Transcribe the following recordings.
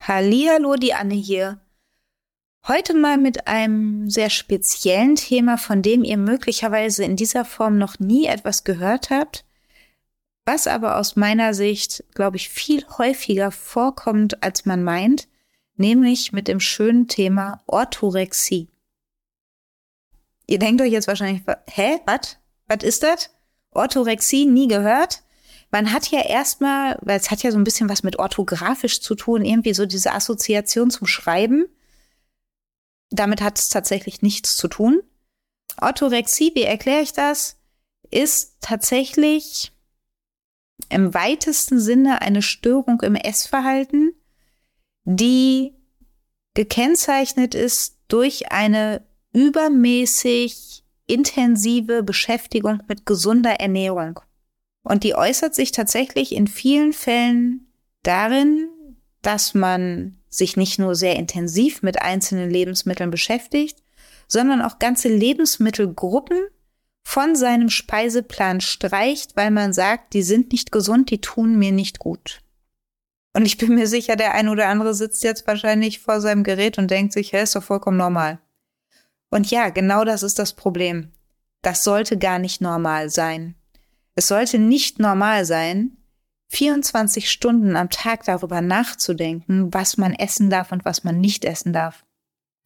Hallihallo, die Anne hier. Heute mal mit einem sehr speziellen Thema, von dem ihr möglicherweise in dieser Form noch nie etwas gehört habt, was aber aus meiner Sicht, glaube ich, viel häufiger vorkommt, als man meint, nämlich mit dem schönen Thema Orthorexie. Ihr denkt euch jetzt wahrscheinlich, hä, was? Was ist das? Orthorexie nie gehört? Man hat ja erstmal, weil es hat ja so ein bisschen was mit orthografisch zu tun, irgendwie so diese Assoziation zum Schreiben. Damit hat es tatsächlich nichts zu tun. Orthorexie, wie erkläre ich das? Ist tatsächlich im weitesten Sinne eine Störung im Essverhalten, die gekennzeichnet ist durch eine übermäßig intensive Beschäftigung mit gesunder Ernährung. Und die äußert sich tatsächlich in vielen Fällen darin, dass man sich nicht nur sehr intensiv mit einzelnen Lebensmitteln beschäftigt, sondern auch ganze Lebensmittelgruppen von seinem Speiseplan streicht, weil man sagt, die sind nicht gesund, die tun mir nicht gut. Und ich bin mir sicher, der ein oder andere sitzt jetzt wahrscheinlich vor seinem Gerät und denkt sich, hä, ist doch vollkommen normal. Und ja, genau das ist das Problem. Das sollte gar nicht normal sein. Es sollte nicht normal sein, 24 Stunden am Tag darüber nachzudenken, was man essen darf und was man nicht essen darf.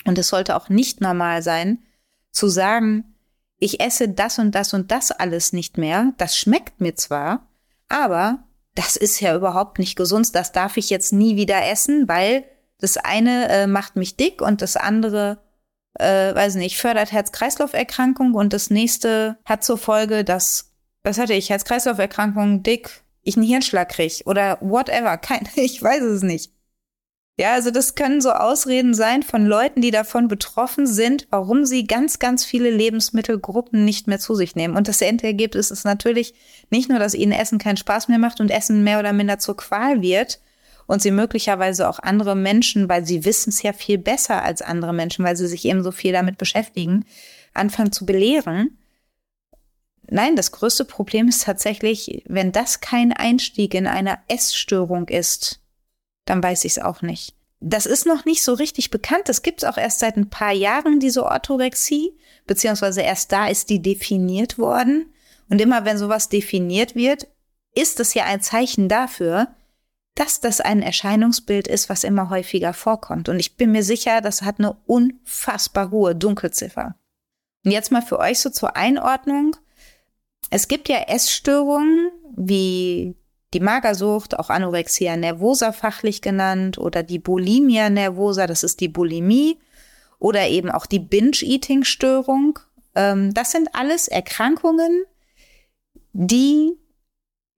Und es sollte auch nicht normal sein, zu sagen, ich esse das und das und das alles nicht mehr, das schmeckt mir zwar, aber das ist ja überhaupt nicht gesund, das darf ich jetzt nie wieder essen, weil das eine äh, macht mich dick und das andere, äh, weiß nicht, fördert Herz-Kreislauf-Erkrankung und das nächste hat zur Folge, dass, was hatte ich, Herz-Kreislauf-Erkrankung, dick, ich einen Hirnschlag krieg oder whatever, kein, ich weiß es nicht. Ja, also das können so Ausreden sein von Leuten, die davon betroffen sind, warum sie ganz, ganz viele Lebensmittelgruppen nicht mehr zu sich nehmen. Und das Endergebnis ist natürlich nicht nur, dass ihnen Essen keinen Spaß mehr macht und Essen mehr oder minder zur Qual wird und sie möglicherweise auch andere Menschen, weil sie wissen es ja viel besser als andere Menschen, weil sie sich eben so viel damit beschäftigen, anfangen zu belehren. Nein, das größte Problem ist tatsächlich, wenn das kein Einstieg in eine Essstörung ist, dann weiß ich es auch nicht. Das ist noch nicht so richtig bekannt. Das gibt es auch erst seit ein paar Jahren, diese Orthorexie, beziehungsweise erst da ist die definiert worden. Und immer wenn sowas definiert wird, ist es ja ein Zeichen dafür, dass das ein Erscheinungsbild ist, was immer häufiger vorkommt. Und ich bin mir sicher, das hat eine unfassbar hohe Dunkelziffer. Und jetzt mal für euch so zur Einordnung. Es gibt ja Essstörungen wie die Magersucht, auch Anorexia nervosa fachlich genannt, oder die Bulimia nervosa, das ist die Bulimie, oder eben auch die Binge-Eating-Störung. Ähm, das sind alles Erkrankungen, die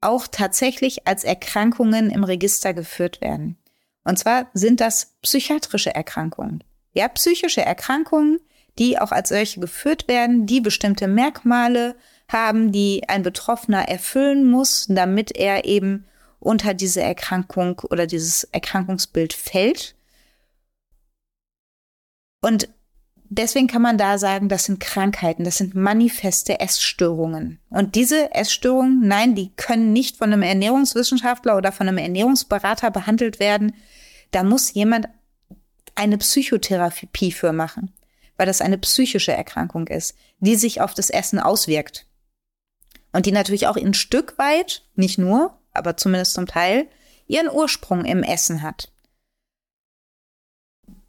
auch tatsächlich als Erkrankungen im Register geführt werden. Und zwar sind das psychiatrische Erkrankungen. Ja, psychische Erkrankungen, die auch als solche geführt werden, die bestimmte Merkmale haben, die ein Betroffener erfüllen muss, damit er eben unter diese Erkrankung oder dieses Erkrankungsbild fällt. Und deswegen kann man da sagen, das sind Krankheiten, das sind manifeste Essstörungen. Und diese Essstörungen, nein, die können nicht von einem Ernährungswissenschaftler oder von einem Ernährungsberater behandelt werden. Da muss jemand eine Psychotherapie für machen, weil das eine psychische Erkrankung ist, die sich auf das Essen auswirkt und die natürlich auch ein Stück weit, nicht nur, aber zumindest zum Teil, ihren Ursprung im Essen hat.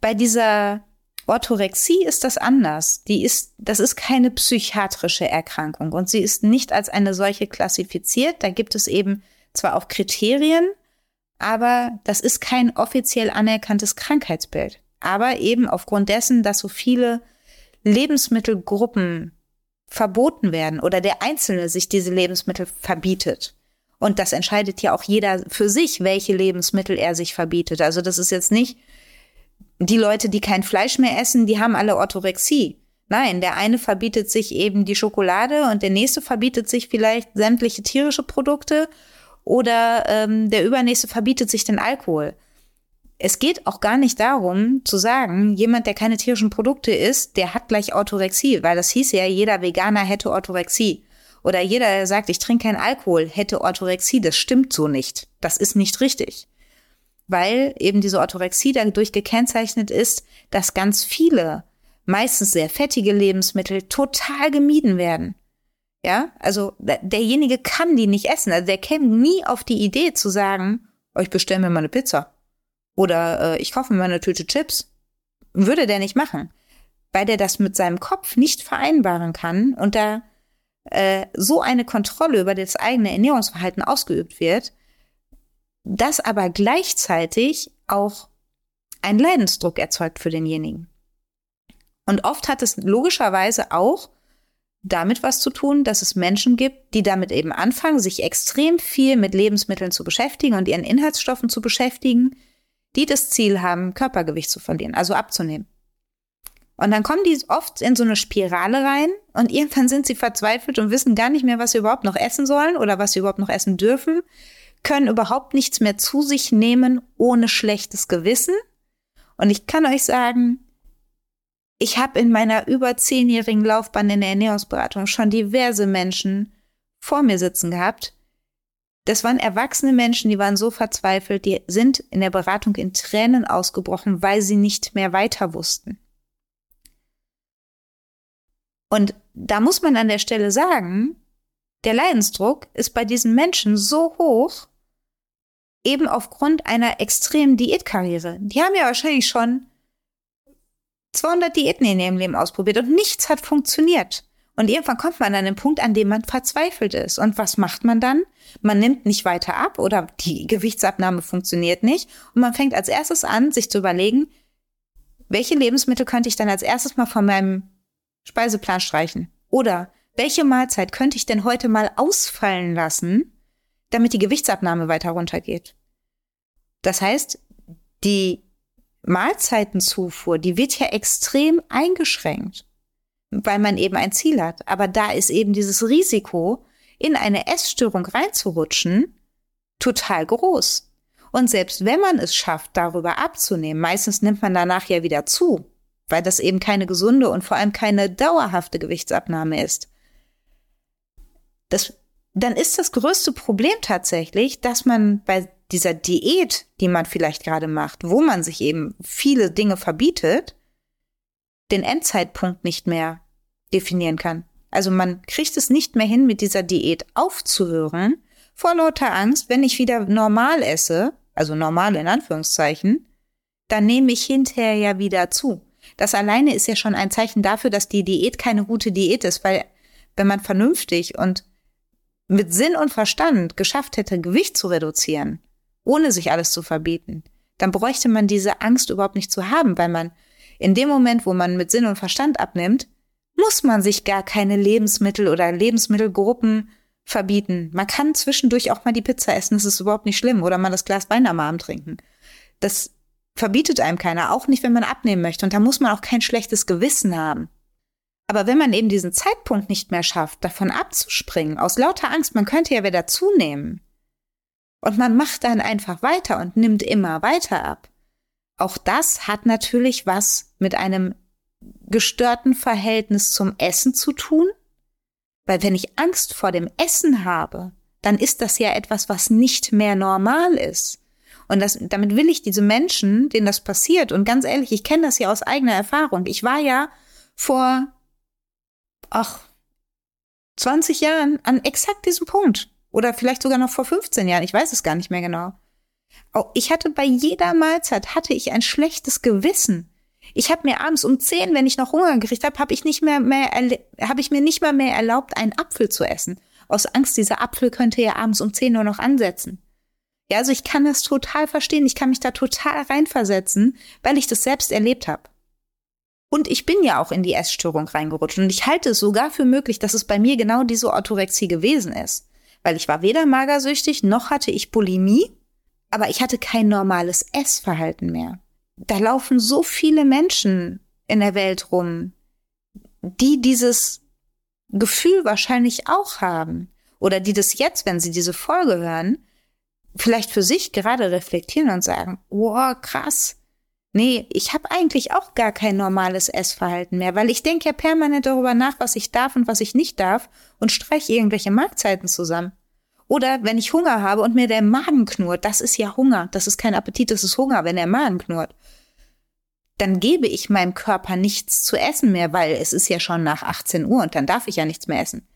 Bei dieser Orthorexie ist das anders. Die ist, das ist keine psychiatrische Erkrankung und sie ist nicht als eine solche klassifiziert. Da gibt es eben zwar auch Kriterien, aber das ist kein offiziell anerkanntes Krankheitsbild. Aber eben aufgrund dessen, dass so viele Lebensmittelgruppen verboten werden oder der Einzelne sich diese Lebensmittel verbietet. Und das entscheidet ja auch jeder für sich, welche Lebensmittel er sich verbietet. Also das ist jetzt nicht die Leute, die kein Fleisch mehr essen, die haben alle Orthorexie. Nein, der eine verbietet sich eben die Schokolade und der nächste verbietet sich vielleicht sämtliche tierische Produkte oder ähm, der übernächste verbietet sich den Alkohol es geht auch gar nicht darum zu sagen, jemand, der keine tierischen Produkte isst, der hat gleich Orthorexie, weil das hieß ja, jeder Veganer hätte Orthorexie. Oder jeder, der sagt, ich trinke keinen Alkohol, hätte Orthorexie. Das stimmt so nicht. Das ist nicht richtig. Weil eben diese Orthorexie dadurch gekennzeichnet ist, dass ganz viele, meistens sehr fettige Lebensmittel total gemieden werden. Ja, also derjenige kann die nicht essen. Also der käme nie auf die Idee zu sagen, oh, ich bestelle mir mal eine Pizza. Oder äh, ich kaufe mir mal eine Tüte Chips. Würde der nicht machen. Weil der das mit seinem Kopf nicht vereinbaren kann und da äh, so eine Kontrolle über das eigene Ernährungsverhalten ausgeübt wird, das aber gleichzeitig auch einen Leidensdruck erzeugt für denjenigen. Und oft hat es logischerweise auch damit was zu tun, dass es Menschen gibt, die damit eben anfangen, sich extrem viel mit Lebensmitteln zu beschäftigen und ihren Inhaltsstoffen zu beschäftigen, die das Ziel haben, Körpergewicht zu verlieren, also abzunehmen. Und dann kommen die oft in so eine Spirale rein und irgendwann sind sie verzweifelt und wissen gar nicht mehr, was sie überhaupt noch essen sollen oder was sie überhaupt noch essen dürfen, können überhaupt nichts mehr zu sich nehmen ohne schlechtes Gewissen. Und ich kann euch sagen, ich habe in meiner über zehnjährigen Laufbahn in der Ernährungsberatung schon diverse Menschen vor mir sitzen gehabt. Das waren erwachsene Menschen, die waren so verzweifelt, die sind in der Beratung in Tränen ausgebrochen, weil sie nicht mehr weiter wussten. Und da muss man an der Stelle sagen, der Leidensdruck ist bei diesen Menschen so hoch, eben aufgrund einer extremen Diätkarriere. Die haben ja wahrscheinlich schon 200 Diäten in ihrem Leben ausprobiert und nichts hat funktioniert. Und irgendwann kommt man an den Punkt, an dem man verzweifelt ist. Und was macht man dann? Man nimmt nicht weiter ab oder die Gewichtsabnahme funktioniert nicht. Und man fängt als erstes an, sich zu überlegen, welche Lebensmittel könnte ich dann als erstes mal von meinem Speiseplan streichen? Oder welche Mahlzeit könnte ich denn heute mal ausfallen lassen, damit die Gewichtsabnahme weiter runtergeht? Das heißt, die Mahlzeitenzufuhr, die wird ja extrem eingeschränkt, weil man eben ein Ziel hat. Aber da ist eben dieses Risiko, in eine Essstörung reinzurutschen, total groß. Und selbst wenn man es schafft, darüber abzunehmen, meistens nimmt man danach ja wieder zu, weil das eben keine gesunde und vor allem keine dauerhafte Gewichtsabnahme ist. Das, dann ist das größte Problem tatsächlich, dass man bei dieser Diät, die man vielleicht gerade macht, wo man sich eben viele Dinge verbietet, den Endzeitpunkt nicht mehr definieren kann. Also man kriegt es nicht mehr hin, mit dieser Diät aufzuhören, vor lauter Angst, wenn ich wieder normal esse, also normal in Anführungszeichen, dann nehme ich hinterher ja wieder zu. Das alleine ist ja schon ein Zeichen dafür, dass die Diät keine gute Diät ist, weil wenn man vernünftig und mit Sinn und Verstand geschafft hätte, Gewicht zu reduzieren, ohne sich alles zu verbieten, dann bräuchte man diese Angst überhaupt nicht zu haben, weil man in dem Moment, wo man mit Sinn und Verstand abnimmt, muss man sich gar keine Lebensmittel oder Lebensmittelgruppen verbieten. Man kann zwischendurch auch mal die Pizza essen, das ist überhaupt nicht schlimm, oder mal das Glas Wein am Abend trinken. Das verbietet einem keiner, auch nicht, wenn man abnehmen möchte. Und da muss man auch kein schlechtes Gewissen haben. Aber wenn man eben diesen Zeitpunkt nicht mehr schafft, davon abzuspringen, aus lauter Angst, man könnte ja wieder zunehmen, und man macht dann einfach weiter und nimmt immer weiter ab. Auch das hat natürlich was mit einem gestörten Verhältnis zum Essen zu tun. Weil wenn ich Angst vor dem Essen habe, dann ist das ja etwas, was nicht mehr normal ist. Und das, damit will ich diese Menschen, denen das passiert, und ganz ehrlich, ich kenne das ja aus eigener Erfahrung. Ich war ja vor, ach, 20 Jahren an exakt diesem Punkt. Oder vielleicht sogar noch vor 15 Jahren. Ich weiß es gar nicht mehr genau. Oh, ich hatte bei jeder Mahlzeit hatte ich ein schlechtes Gewissen. Ich habe mir abends um 10, wenn ich noch Hunger gekriegt habe, habe ich nicht mehr, mehr habe ich mir nicht mal mehr erlaubt, einen Apfel zu essen. Aus Angst, dieser Apfel könnte ja abends um 10 nur noch ansetzen. Ja, also ich kann das total verstehen. Ich kann mich da total reinversetzen, weil ich das selbst erlebt habe. Und ich bin ja auch in die Essstörung reingerutscht. Und ich halte es sogar für möglich, dass es bei mir genau diese Orthorexie gewesen ist weil ich war weder magersüchtig noch hatte ich Bulimie, aber ich hatte kein normales Essverhalten mehr. Da laufen so viele Menschen in der Welt rum, die dieses Gefühl wahrscheinlich auch haben oder die das jetzt, wenn sie diese Folge hören, vielleicht für sich gerade reflektieren und sagen, wow, krass, Nee, ich habe eigentlich auch gar kein normales Essverhalten mehr, weil ich denke ja permanent darüber nach, was ich darf und was ich nicht darf und streiche irgendwelche Mahlzeiten zusammen. Oder wenn ich Hunger habe und mir der Magen knurrt, das ist ja Hunger, das ist kein Appetit, das ist Hunger, wenn der Magen knurrt. Dann gebe ich meinem Körper nichts zu essen mehr, weil es ist ja schon nach 18 Uhr und dann darf ich ja nichts mehr essen.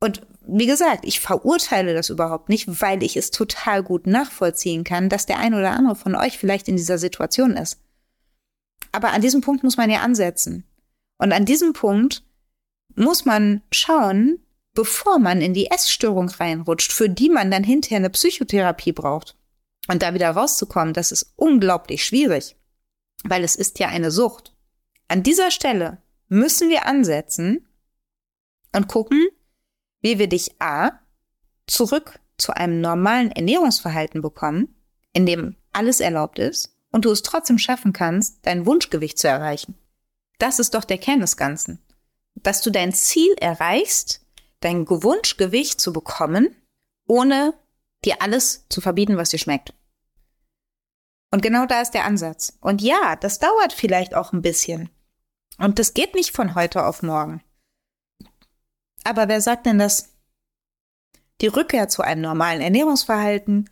Und wie gesagt, ich verurteile das überhaupt nicht, weil ich es total gut nachvollziehen kann, dass der ein oder andere von euch vielleicht in dieser Situation ist. Aber an diesem Punkt muss man ja ansetzen. Und an diesem Punkt muss man schauen, bevor man in die Essstörung reinrutscht, für die man dann hinterher eine Psychotherapie braucht. Und da wieder rauszukommen, das ist unglaublich schwierig, weil es ist ja eine Sucht. An dieser Stelle müssen wir ansetzen und gucken, wie wir dich A zurück zu einem normalen Ernährungsverhalten bekommen, in dem alles erlaubt ist und du es trotzdem schaffen kannst, dein Wunschgewicht zu erreichen. Das ist doch der Kern des Ganzen. Dass du dein Ziel erreichst, dein Wunschgewicht zu bekommen, ohne dir alles zu verbieten, was dir schmeckt. Und genau da ist der Ansatz. Und ja, das dauert vielleicht auch ein bisschen. Und das geht nicht von heute auf morgen. Aber wer sagt denn, dass die Rückkehr zu einem normalen Ernährungsverhalten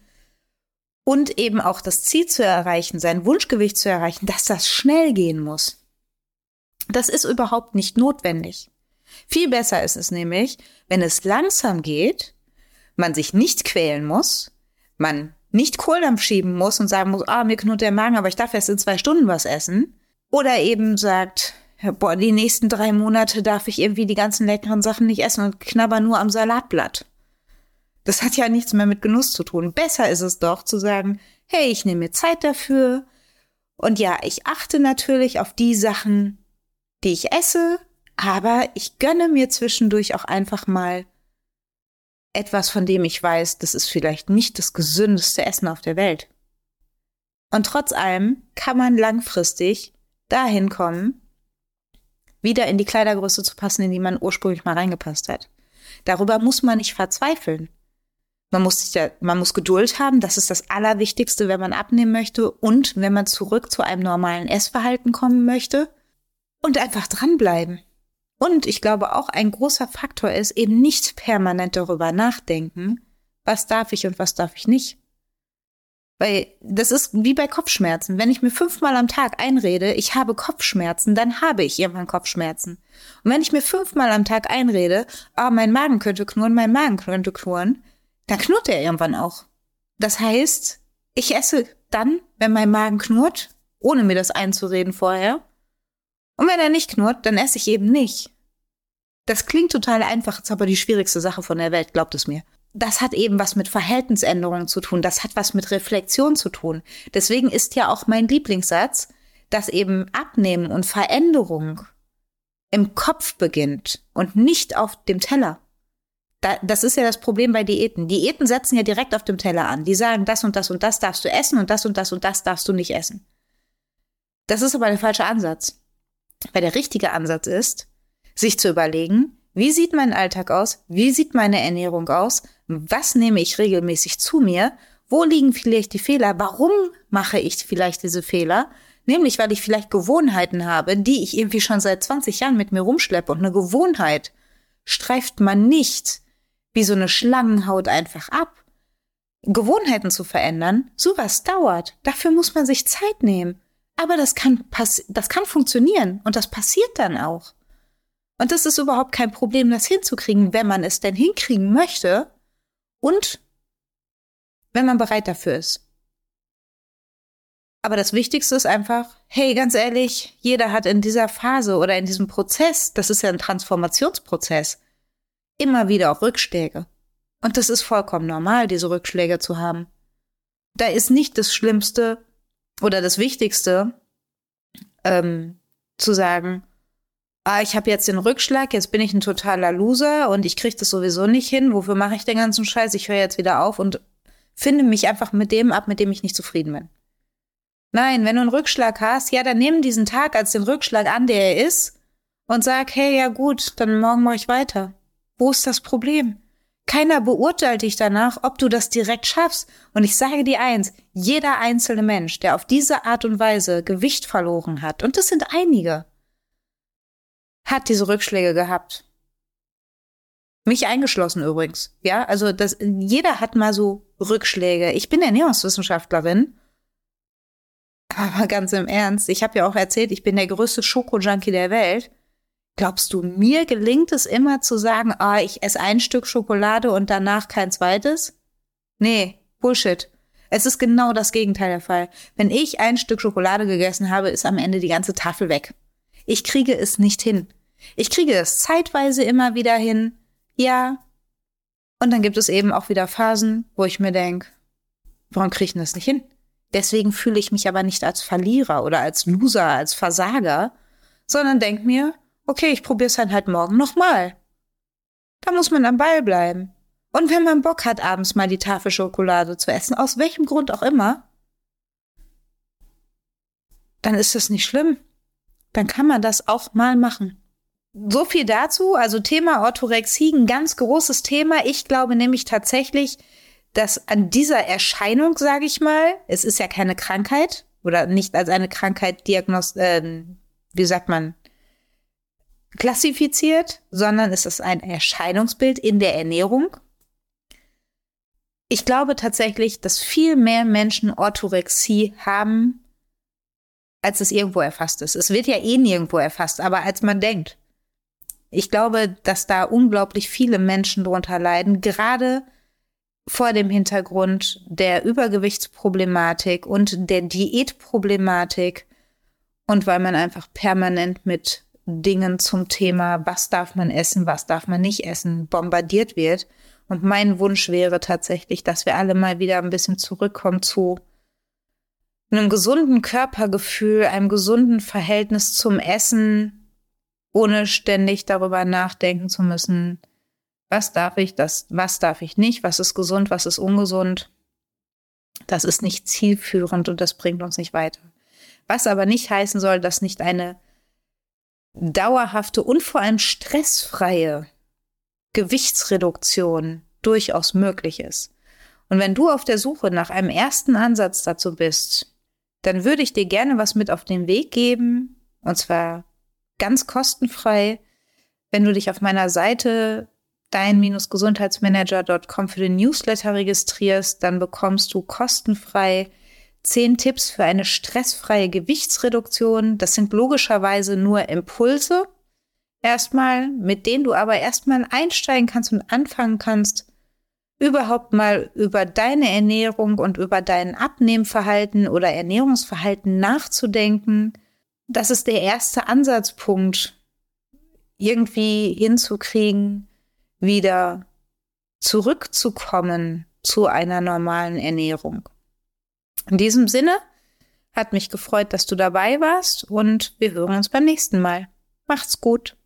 und eben auch das Ziel zu erreichen, sein Wunschgewicht zu erreichen, dass das schnell gehen muss? Das ist überhaupt nicht notwendig. Viel besser ist es nämlich, wenn es langsam geht, man sich nicht quälen muss, man nicht Kohldampf schieben muss und sagen muss, ah, mir knurrt der Magen, aber ich darf erst in zwei Stunden was essen. Oder eben sagt, boah, die nächsten drei Monate darf ich irgendwie die ganzen leckeren Sachen nicht essen und knabber nur am Salatblatt. Das hat ja nichts mehr mit Genuss zu tun. Besser ist es doch zu sagen, hey, ich nehme mir Zeit dafür. Und ja, ich achte natürlich auf die Sachen, die ich esse, aber ich gönne mir zwischendurch auch einfach mal etwas, von dem ich weiß, das ist vielleicht nicht das gesündeste Essen auf der Welt. Und trotz allem kann man langfristig dahin kommen, wieder in die Kleidergröße zu passen, in die man ursprünglich mal reingepasst hat. Darüber muss man nicht verzweifeln. Man muss, sich ja, man muss Geduld haben, das ist das Allerwichtigste, wenn man abnehmen möchte und wenn man zurück zu einem normalen Essverhalten kommen möchte und einfach dranbleiben. Und ich glaube auch ein großer Faktor ist eben nicht permanent darüber nachdenken, was darf ich und was darf ich nicht. Weil das ist wie bei Kopfschmerzen. Wenn ich mir fünfmal am Tag einrede, ich habe Kopfschmerzen, dann habe ich irgendwann Kopfschmerzen. Und wenn ich mir fünfmal am Tag einrede, ah, oh, mein Magen könnte knurren, mein Magen könnte knurren, dann knurrt er irgendwann auch. Das heißt, ich esse dann, wenn mein Magen knurrt, ohne mir das einzureden vorher. Und wenn er nicht knurrt, dann esse ich eben nicht. Das klingt total einfach, ist aber die schwierigste Sache von der Welt, glaubt es mir das hat eben was mit Verhaltensänderungen zu tun, das hat was mit Reflexion zu tun. Deswegen ist ja auch mein Lieblingssatz, dass eben Abnehmen und Veränderung im Kopf beginnt und nicht auf dem Teller. Da, das ist ja das Problem bei Diäten. Diäten setzen ja direkt auf dem Teller an. Die sagen, das und das und das darfst du essen und das und das und das darfst du nicht essen. Das ist aber der falsche Ansatz. Weil der richtige Ansatz ist, sich zu überlegen, wie sieht mein Alltag aus? Wie sieht meine Ernährung aus? Was nehme ich regelmäßig zu mir? Wo liegen vielleicht die Fehler? Warum mache ich vielleicht diese Fehler? Nämlich, weil ich vielleicht Gewohnheiten habe, die ich irgendwie schon seit 20 Jahren mit mir rumschleppe. Und eine Gewohnheit streift man nicht wie so eine Schlangenhaut einfach ab. Gewohnheiten zu verändern, sowas dauert. Dafür muss man sich Zeit nehmen. Aber das kann, das kann funktionieren und das passiert dann auch. Und das ist überhaupt kein Problem, das hinzukriegen, wenn man es denn hinkriegen möchte und wenn man bereit dafür ist. Aber das Wichtigste ist einfach, hey, ganz ehrlich, jeder hat in dieser Phase oder in diesem Prozess, das ist ja ein Transformationsprozess, immer wieder auch Rückschläge. Und das ist vollkommen normal, diese Rückschläge zu haben. Da ist nicht das Schlimmste oder das Wichtigste, ähm, zu sagen, ah, ich habe jetzt den Rückschlag, jetzt bin ich ein totaler Loser und ich kriege das sowieso nicht hin. Wofür mache ich den ganzen Scheiß? Ich höre jetzt wieder auf und finde mich einfach mit dem ab, mit dem ich nicht zufrieden bin. Nein, wenn du einen Rückschlag hast, ja, dann nimm diesen Tag als den Rückschlag an, der er ist und sag, hey, ja gut, dann morgen mache ich weiter. Wo ist das Problem? Keiner beurteilt dich danach, ob du das direkt schaffst. Und ich sage dir eins, jeder einzelne Mensch, der auf diese Art und Weise Gewicht verloren hat, und das sind einige, hat diese Rückschläge gehabt. Mich eingeschlossen übrigens. Ja, also das, jeder hat mal so Rückschläge. Ich bin Ernährungswissenschaftlerin. Aber ganz im Ernst, ich habe ja auch erzählt, ich bin der größte Schokojunkie der Welt. Glaubst du, mir gelingt es immer zu sagen, ah, ich esse ein Stück Schokolade und danach kein zweites? Nee, Bullshit. Es ist genau das Gegenteil der Fall. Wenn ich ein Stück Schokolade gegessen habe, ist am Ende die ganze Tafel weg. Ich kriege es nicht hin. Ich kriege es zeitweise immer wieder hin. Ja. Und dann gibt es eben auch wieder Phasen, wo ich mir denke, warum kriege ich das nicht hin? Deswegen fühle ich mich aber nicht als Verlierer oder als Loser, als Versager, sondern denke mir, okay, ich probiere es dann halt morgen nochmal. Da muss man am Ball bleiben. Und wenn man Bock hat, abends mal die Tafel Schokolade zu essen, aus welchem Grund auch immer, dann ist das nicht schlimm. Dann kann man das auch mal machen. So viel dazu. Also Thema Orthorexie, ein ganz großes Thema. Ich glaube nämlich tatsächlich, dass an dieser Erscheinung, sage ich mal, es ist ja keine Krankheit oder nicht als eine Krankheit diagnost, äh, wie sagt man, klassifiziert, sondern es ist ein Erscheinungsbild in der Ernährung. Ich glaube tatsächlich, dass viel mehr Menschen Orthorexie haben, als es irgendwo erfasst ist. Es wird ja eh nirgendwo erfasst, aber als man denkt. Ich glaube, dass da unglaublich viele Menschen drunter leiden, gerade vor dem Hintergrund der Übergewichtsproblematik und der Diätproblematik und weil man einfach permanent mit Dingen zum Thema, was darf man essen, was darf man nicht essen, bombardiert wird. Und mein Wunsch wäre tatsächlich, dass wir alle mal wieder ein bisschen zurückkommen zu einem gesunden Körpergefühl, einem gesunden Verhältnis zum Essen, ohne ständig darüber nachdenken zu müssen, was darf ich, das, was darf ich nicht, was ist gesund, was ist ungesund. Das ist nicht zielführend und das bringt uns nicht weiter. Was aber nicht heißen soll, dass nicht eine dauerhafte und vor allem stressfreie Gewichtsreduktion durchaus möglich ist. Und wenn du auf der Suche nach einem ersten Ansatz dazu bist, dann würde ich dir gerne was mit auf den Weg geben, und zwar ganz kostenfrei, wenn du dich auf meiner Seite dein-gesundheitsmanager.com für den Newsletter registrierst, dann bekommst du kostenfrei zehn Tipps für eine stressfreie Gewichtsreduktion. Das sind logischerweise nur Impulse. Erstmal, mit denen du aber erstmal einsteigen kannst und anfangen kannst, überhaupt mal über deine Ernährung und über dein Abnehmverhalten oder Ernährungsverhalten nachzudenken. Das ist der erste Ansatzpunkt, irgendwie hinzukriegen, wieder zurückzukommen zu einer normalen Ernährung. In diesem Sinne hat mich gefreut, dass du dabei warst und wir hören uns beim nächsten Mal. Macht's gut.